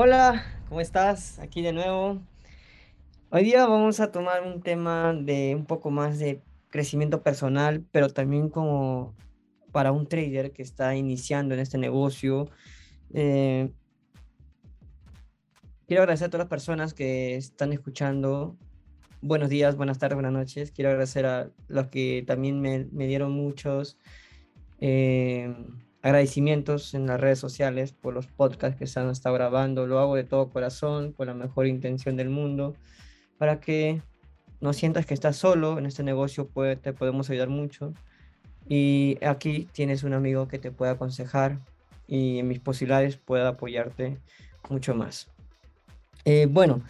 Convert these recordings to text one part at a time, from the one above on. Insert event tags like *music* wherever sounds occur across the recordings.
Hola, ¿cómo estás? Aquí de nuevo. Hoy día vamos a tomar un tema de un poco más de crecimiento personal, pero también como para un trader que está iniciando en este negocio. Eh, quiero agradecer a todas las personas que están escuchando. Buenos días, buenas tardes, buenas noches. Quiero agradecer a los que también me, me dieron muchos. Eh, agradecimientos en las redes sociales por los podcasts que se han estado grabando. Lo hago de todo corazón, con la mejor intención del mundo, para que no sientas que estás solo en este negocio, puede, te podemos ayudar mucho. Y aquí tienes un amigo que te puede aconsejar y en mis posibilidades pueda apoyarte mucho más. Eh, bueno,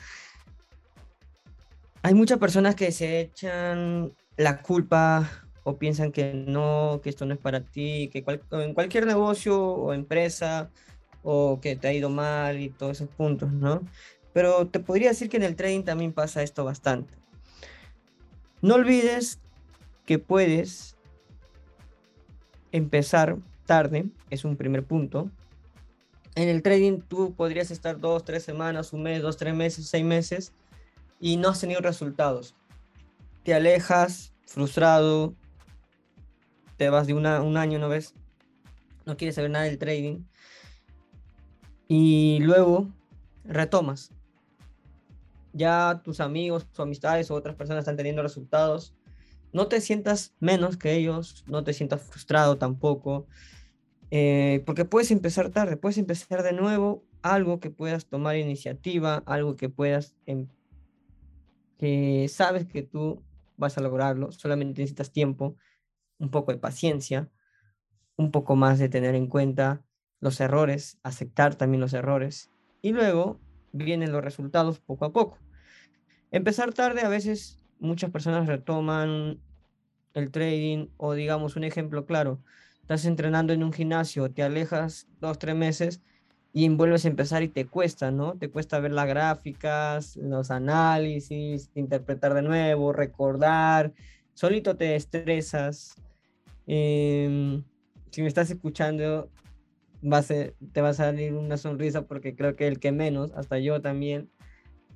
hay muchas personas que se echan la culpa o piensan que no, que esto no es para ti, que en cualquier negocio o empresa o que te ha ido mal y todos esos puntos, ¿no? Pero te podría decir que en el trading también pasa esto bastante. No olvides que puedes empezar tarde, es un primer punto. En el trading tú podrías estar dos, tres semanas, un mes, dos, tres meses, seis meses y no has tenido resultados. Te alejas frustrado, te vas de un año, ¿no ves? No quieres saber nada del trading. Y luego retomas. Ya tus amigos, tus amistades o otras personas están teniendo resultados. No te sientas menos que ellos, no te sientas frustrado tampoco, eh, porque puedes empezar tarde, puedes empezar de nuevo algo que puedas tomar iniciativa, algo que puedas, em, que sabes que tú vas a lograrlo, solamente necesitas tiempo, un poco de paciencia, un poco más de tener en cuenta los errores, aceptar también los errores y luego vienen los resultados poco a poco. Empezar tarde a veces muchas personas retoman el trading o digamos un ejemplo claro, estás entrenando en un gimnasio, te alejas dos, tres meses y vuelves a empezar y te cuesta, ¿no? Te cuesta ver las gráficas, los análisis, interpretar de nuevo, recordar, solito te estresas, Em, si me estás escuchando, va a te va a salir una sonrisa porque creo que el que menos, hasta yo también,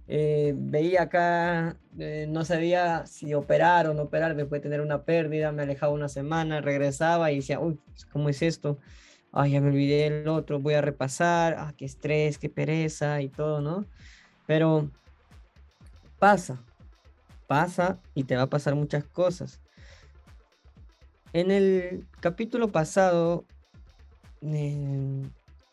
eh, veía acá, eh, no sabía si operar o no operar, después de tener una pérdida, me alejaba una semana, regresaba y decía, uy, ¿cómo es esto? Ay, ya me olvidé el otro, voy a repasar, ah, qué estrés, qué pereza y todo, ¿no? Pero pasa, pasa y te va a pasar muchas cosas. En el capítulo pasado eh,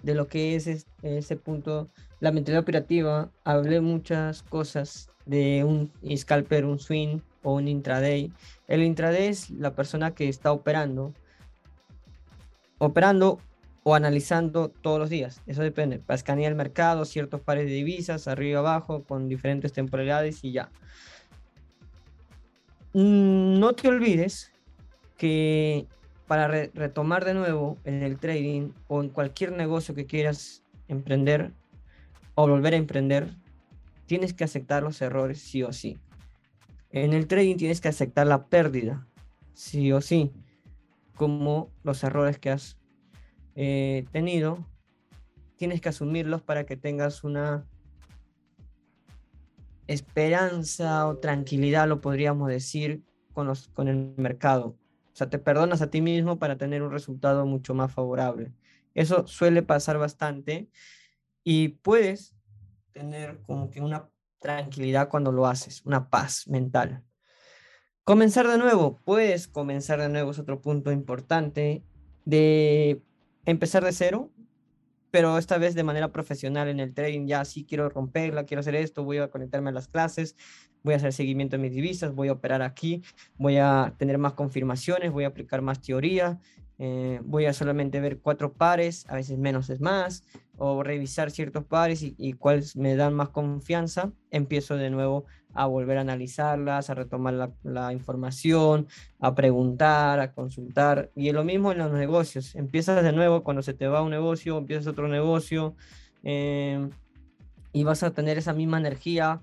de lo que es ese punto, la mentalidad operativa, hablé muchas cosas de un scalper, un swing o un intraday. El intraday es la persona que está operando, operando o analizando todos los días. Eso depende. Para escanear el mercado, ciertos pares de divisas, arriba abajo, con diferentes temporalidades y ya. Mm, no te olvides que para retomar de nuevo en el trading o en cualquier negocio que quieras emprender o volver a emprender, tienes que aceptar los errores sí o sí. En el trading tienes que aceptar la pérdida sí o sí, como los errores que has eh, tenido, tienes que asumirlos para que tengas una esperanza o tranquilidad, lo podríamos decir, con, los, con el mercado. Sea, te perdonas a ti mismo para tener un resultado mucho más favorable. Eso suele pasar bastante y puedes tener como que una tranquilidad cuando lo haces, una paz mental. Comenzar de nuevo, puedes comenzar de nuevo, es otro punto importante de empezar de cero, pero esta vez de manera profesional en el trading, ya sí quiero romperla, quiero hacer esto, voy a conectarme a las clases, voy a hacer seguimiento de mis divisas, voy a operar aquí, voy a tener más confirmaciones, voy a aplicar más teoría, eh, voy a solamente ver cuatro pares, a veces menos es más, o revisar ciertos pares y, cuáles me dan más confianza, empiezo de nuevo a volver a analizarlas, a retomar la, la, información, a preguntar, a consultar. Y es lo mismo en los negocios. Empiezas de nuevo cuando se te va un negocio, empiezas otro negocio eh, y vas a tener esa misma energía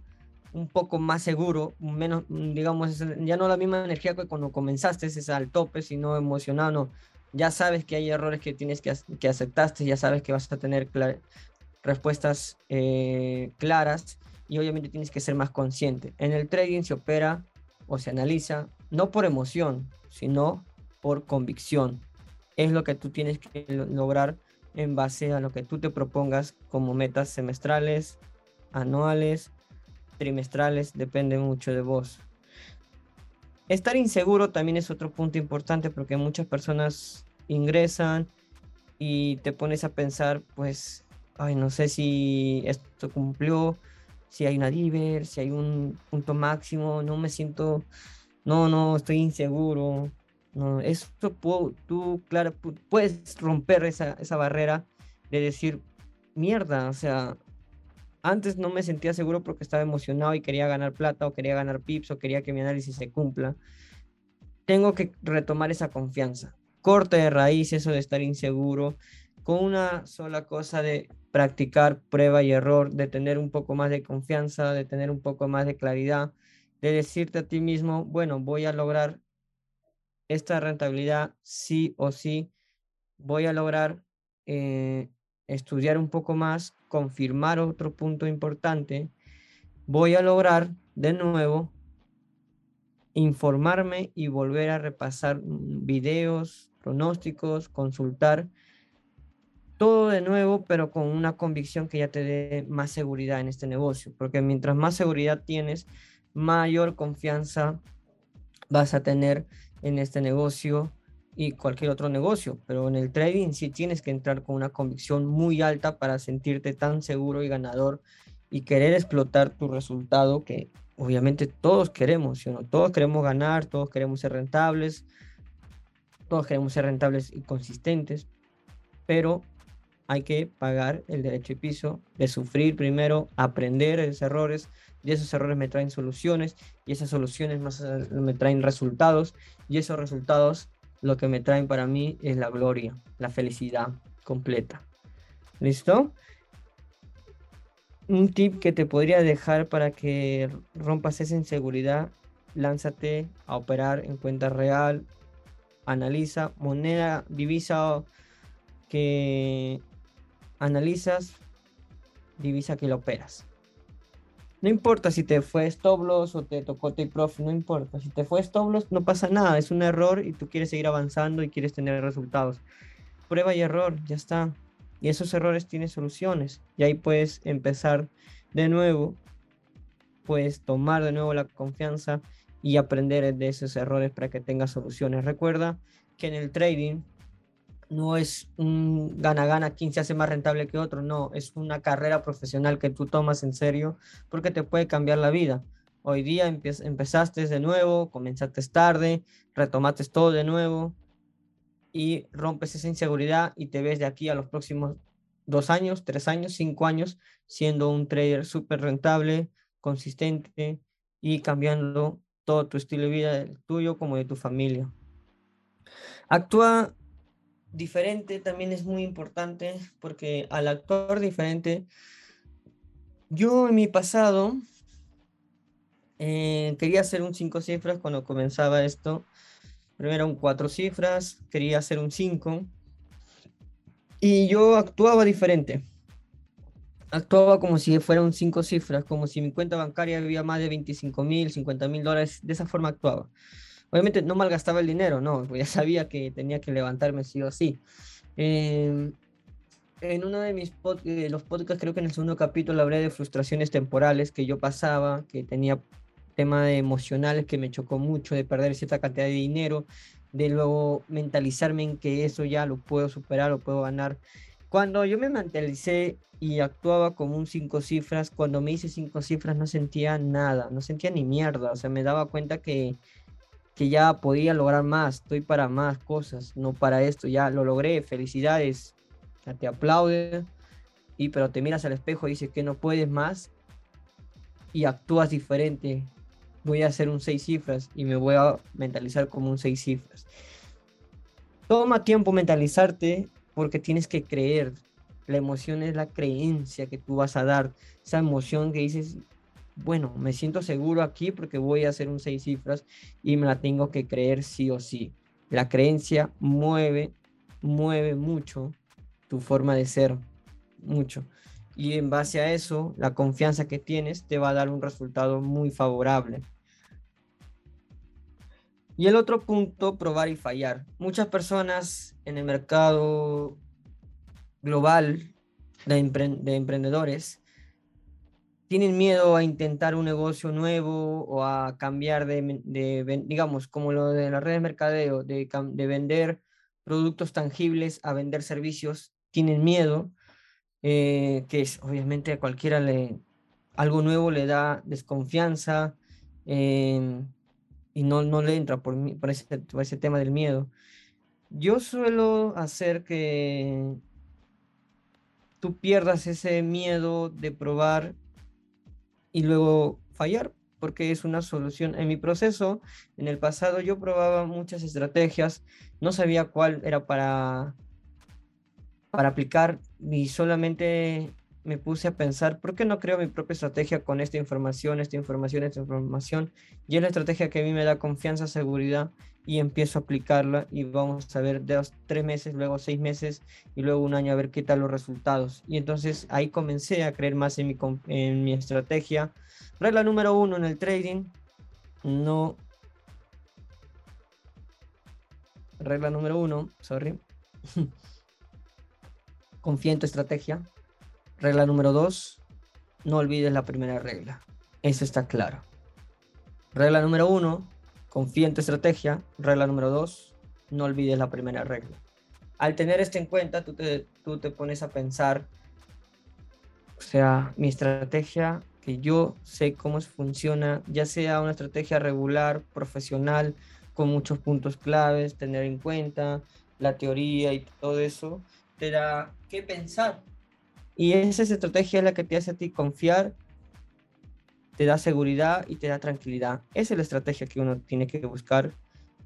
un poco más seguro, menos, digamos, ya no la misma energía que cuando comenzaste, es al tope, sino emocionado, ya sabes que hay errores que tienes que, que aceptaste, ya sabes que vas a tener respuestas eh, claras y obviamente tienes que ser más consciente. En el trading se opera o se analiza no por emoción, sino por convicción. Es lo que tú tienes que lograr en base a lo que tú te propongas como metas semestrales, anuales, trimestrales, depende mucho de vos. Estar inseguro también es otro punto importante porque muchas personas ingresan y te pones a pensar, pues, ay, no sé si esto cumplió, si hay una diver, si hay un punto máximo, no me siento, no, no, estoy inseguro. No, esto tú, claro, puedes romper esa, esa barrera de decir, mierda, o sea, antes no me sentía seguro porque estaba emocionado y quería ganar plata o quería ganar pips o quería que mi análisis se cumpla. Tengo que retomar esa confianza. Corte de raíz eso de estar inseguro con una sola cosa de practicar prueba y error, de tener un poco más de confianza, de tener un poco más de claridad, de decirte a ti mismo, bueno, voy a lograr esta rentabilidad sí o sí, voy a lograr eh, estudiar un poco más, confirmar otro punto importante, voy a lograr de nuevo informarme y volver a repasar videos, pronósticos, consultar todo de nuevo, pero con una convicción que ya te dé más seguridad en este negocio, porque mientras más seguridad tienes, mayor confianza vas a tener en este negocio y cualquier otro negocio, pero en el trading sí tienes que entrar con una convicción muy alta para sentirte tan seguro y ganador y querer explotar tu resultado que obviamente todos queremos. Todos queremos ganar, todos queremos ser rentables, todos queremos ser rentables y consistentes, pero hay que pagar el derecho de piso de sufrir primero, aprender esos errores, y esos errores me traen soluciones, y esas soluciones me traen resultados, y esos resultados lo que me traen para mí es la gloria, la felicidad completa. ¿Listo? Un tip que te podría dejar para que rompas esa inseguridad, lánzate a operar en cuenta real, analiza moneda, divisa que analizas, divisa que la operas. No importa si te fue stop loss o te tocó take profit, no importa. Si te fue stop loss, no pasa nada, es un error y tú quieres seguir avanzando y quieres tener resultados. Prueba y error, ya está. Y esos errores tienen soluciones. Y ahí puedes empezar de nuevo, puedes tomar de nuevo la confianza y aprender de esos errores para que tengas soluciones. Recuerda que en el trading no es un gana-gana, quien se hace más rentable que otro, no, es una carrera profesional que tú tomas en serio porque te puede cambiar la vida. Hoy día empezaste de nuevo, comenzaste tarde, retomaste todo de nuevo y rompes esa inseguridad y te ves de aquí a los próximos dos años, tres años, cinco años siendo un trader súper rentable, consistente y cambiando todo tu estilo de vida, el tuyo como de tu familia. Actúa diferente también es muy importante porque al actor diferente, yo en mi pasado eh, quería hacer un cinco cifras cuando comenzaba esto. Primero un cuatro cifras, quería hacer un 5. Y yo actuaba diferente. Actuaba como si fuera un cinco cifras, como si mi cuenta bancaria había más de 25 mil, 50 mil dólares. De esa forma actuaba. Obviamente no malgastaba el dinero, no, ya *laughs* sabía que tenía que levantarme sí o sí. Em, en uno de mis eh, los podcasts, creo que en el segundo capítulo hablé de frustraciones temporales que yo pasaba, que tenía tema de emocionales que me chocó mucho, de perder cierta cantidad de dinero, de luego mentalizarme en que eso ya lo puedo superar, lo puedo ganar. Cuando yo me mentalicé y actuaba como un cinco cifras, cuando me hice cinco cifras no sentía nada, no sentía ni mierda, o sea, me daba cuenta que que ya podía lograr más, estoy para más cosas, no para esto, ya lo logré, felicidades, ya te aplaude, y pero te miras al espejo y dices que no puedes más y actúas diferente. Voy a hacer un seis cifras y me voy a mentalizar como un seis cifras. Toma tiempo mentalizarte porque tienes que creer. La emoción es la creencia que tú vas a dar. Esa emoción que dices, bueno, me siento seguro aquí porque voy a hacer un seis cifras y me la tengo que creer sí o sí. La creencia mueve, mueve mucho tu forma de ser, mucho. y en base a eso, la confianza que tienes te va a dar un resultado muy favorable. Y el otro punto, probar y fallar. Muchas personas en el mercado global de, emprendedores tienen miedo a intentar un negocio nuevo o a cambiar de, digamos, como lo de la red de mercadeo, de, de vender productos tangibles a vender servicios, tienen miedo eh, que es, obviamente a cualquiera algo nuevo le da desconfianza em, y no, no le entra por, por, ese, por ese tema del miedo. Yo suelo hacer que tú pierdas ese miedo de probar y luego fallar, porque es una solución. En mi proceso, en el pasado, yo probaba muchas estrategias, no sabía cuál era para para aplicar y solamente me puse a pensar, ¿por qué no creo mi propia estrategia con esta información, esta información, esta información? Y es la estrategia que a mí me da confianza, seguridad y empiezo a aplicarla y vamos a ver dos, tres meses, luego seis meses y luego un año a ver qué tal los resultados. Y entonces ahí comencé a creer más en mi, en mi estrategia. Regla número uno en el trading, no... Regla número uno, sorry. *laughs* confía en tu estrategia. Regla número dos, no olvides la primera regla. Eso está claro. Regla número uno, confía en tu estrategia. Regla número dos, no olvides la primera regla. Al tener esto en cuenta, tú te, tú te pones a pensar, o sea, mi estrategia, que yo sé cómo funciona, ya sea una estrategia regular, profesional, con muchos puntos claves, tener en cuenta la teoría y todo eso, te da que pensar. Y esa estrategia es la que te hace a ti confiar, te da seguridad y te da tranquilidad. Esa es la estrategia que uno tiene que buscar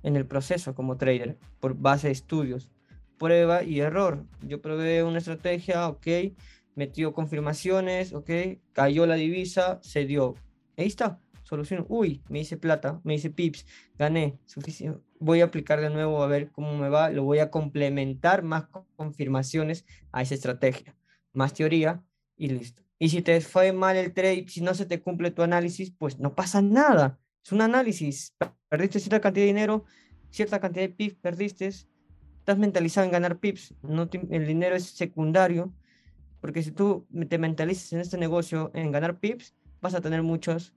en el proceso como trader, por base de estudios, prueba y error. Yo probé una estrategia, ok, metió confirmaciones, ok, cayó la divisa, se dio. Ahí está, solución. Uy, me hice plata, me hice pips, gané, suficiente voy a aplicar de nuevo a ver cómo me va, lo voy a complementar más confirmaciones a esa estrategia, más teoría y listo. Y si te fue mal el trade, si no se te cumple tu análisis, pues no pasa nada. Es un análisis. Perdiste cierta cantidad de dinero, cierta cantidad de pips, perdiste. Estás mentalizado en ganar pips. No el dinero es secundario. Porque si tú te mentalizas en este negocio en ganar pips, vas a tener muchos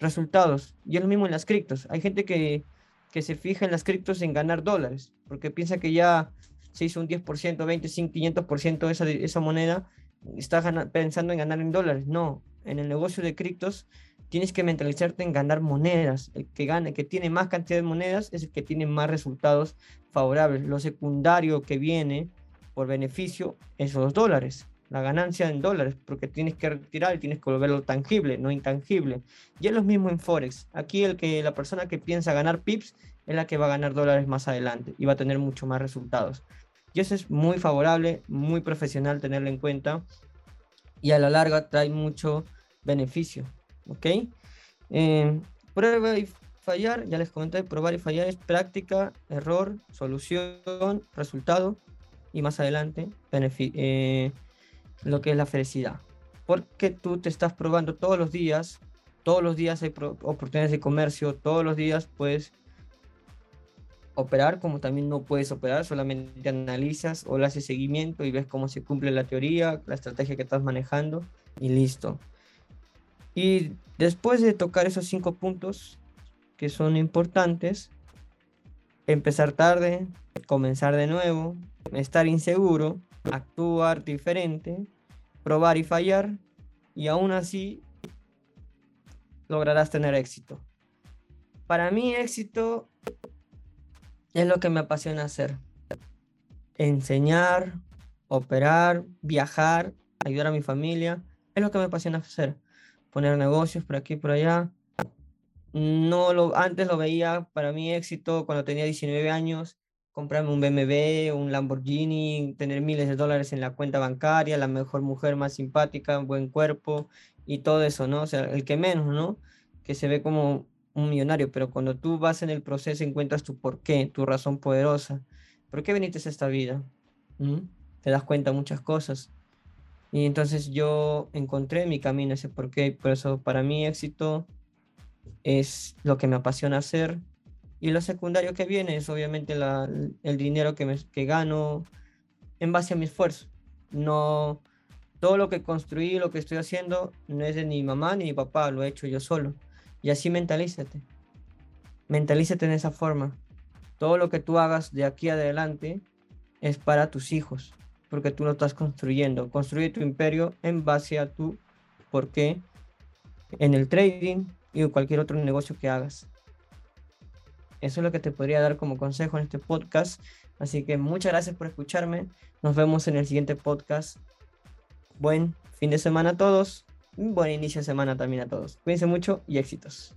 resultados. Y es lo mismo en las criptos. Hay gente que que se fija en las criptos en ganar dólares, porque piensa que ya se hizo un 10%, 25, 500% esa, esa moneda, está pensando en ganar en dólares. No, en el negocio de criptos tienes que mentalizarte en ganar monedas. El que gane, que tiene más cantidad de monedas es el que tiene más resultados favorables. Lo secundario que viene por beneficio es los dólares la ganancia en dólares, porque tienes que retirar y tienes que volverlo tangible, no intangible. Y es lo mismo en Forex. Aquí el que la persona que piensa ganar pips es la que va a ganar dólares más adelante y va a tener mucho más resultados. Y eso es muy favorable, muy profesional tenerlo en cuenta y a la larga trae mucho beneficio. ¿Ok? Eh, prueba y fallar, ya les comenté, probar y fallar es práctica, error, solución, resultado y más adelante. Eh, lo que es la felicidad. Porque tú te estás probando todos los días, todos los días hay oportunidades de comercio, todos los días puedes operar, como también no puedes operar, solamente analizas o le haces seguimiento y ves cómo se cumple la teoría, la estrategia que estás manejando y listo. Y después de tocar esos cinco puntos que son importantes, empezar tarde, comenzar de nuevo, estar inseguro, actuar diferente, probar y fallar, y aún así lograrás tener éxito. Para mí éxito es lo que me apasiona hacer. Enseñar, operar, viajar, ayudar a mi familia, es lo que me apasiona hacer. Poner negocios por aquí por allá. No lo, antes lo veía para mí éxito cuando tenía 19 años comprarme un BMW, un Lamborghini, tener miles de dólares en la cuenta bancaria, la mejor mujer más simpática, buen cuerpo y todo eso, ¿no? O sea, el que menos, ¿no? Que se ve como un millonario, pero cuando tú vas en el proceso encuentras tu porqué, tu razón poderosa. ¿Por qué viniste a esta vida? ¿Mm? Te das cuenta muchas cosas. Y entonces yo encontré mi camino, ese por qué. Por eso para mí éxito es lo que me apasiona hacer. Y lo secundario que viene es obviamente la, el dinero que, me, que gano en base a mi esfuerzo. No, todo lo que construí, lo que estoy haciendo, no es de ni mamá ni papá, lo he hecho yo solo. Y así mentalízate. Mentalízate en esa forma. Todo lo que tú hagas de aquí adelante es para tus hijos, porque tú lo estás construyendo. Construye tu imperio en base a tu por qué en el trading y cualquier otro negocio que hagas. Eso es lo que te podría dar como consejo en este podcast. Así que muchas gracias por escucharme. Nos vemos en el siguiente podcast. Buen fin de semana a todos. Buen inicio de semana también a todos. Cuídense mucho y éxitos.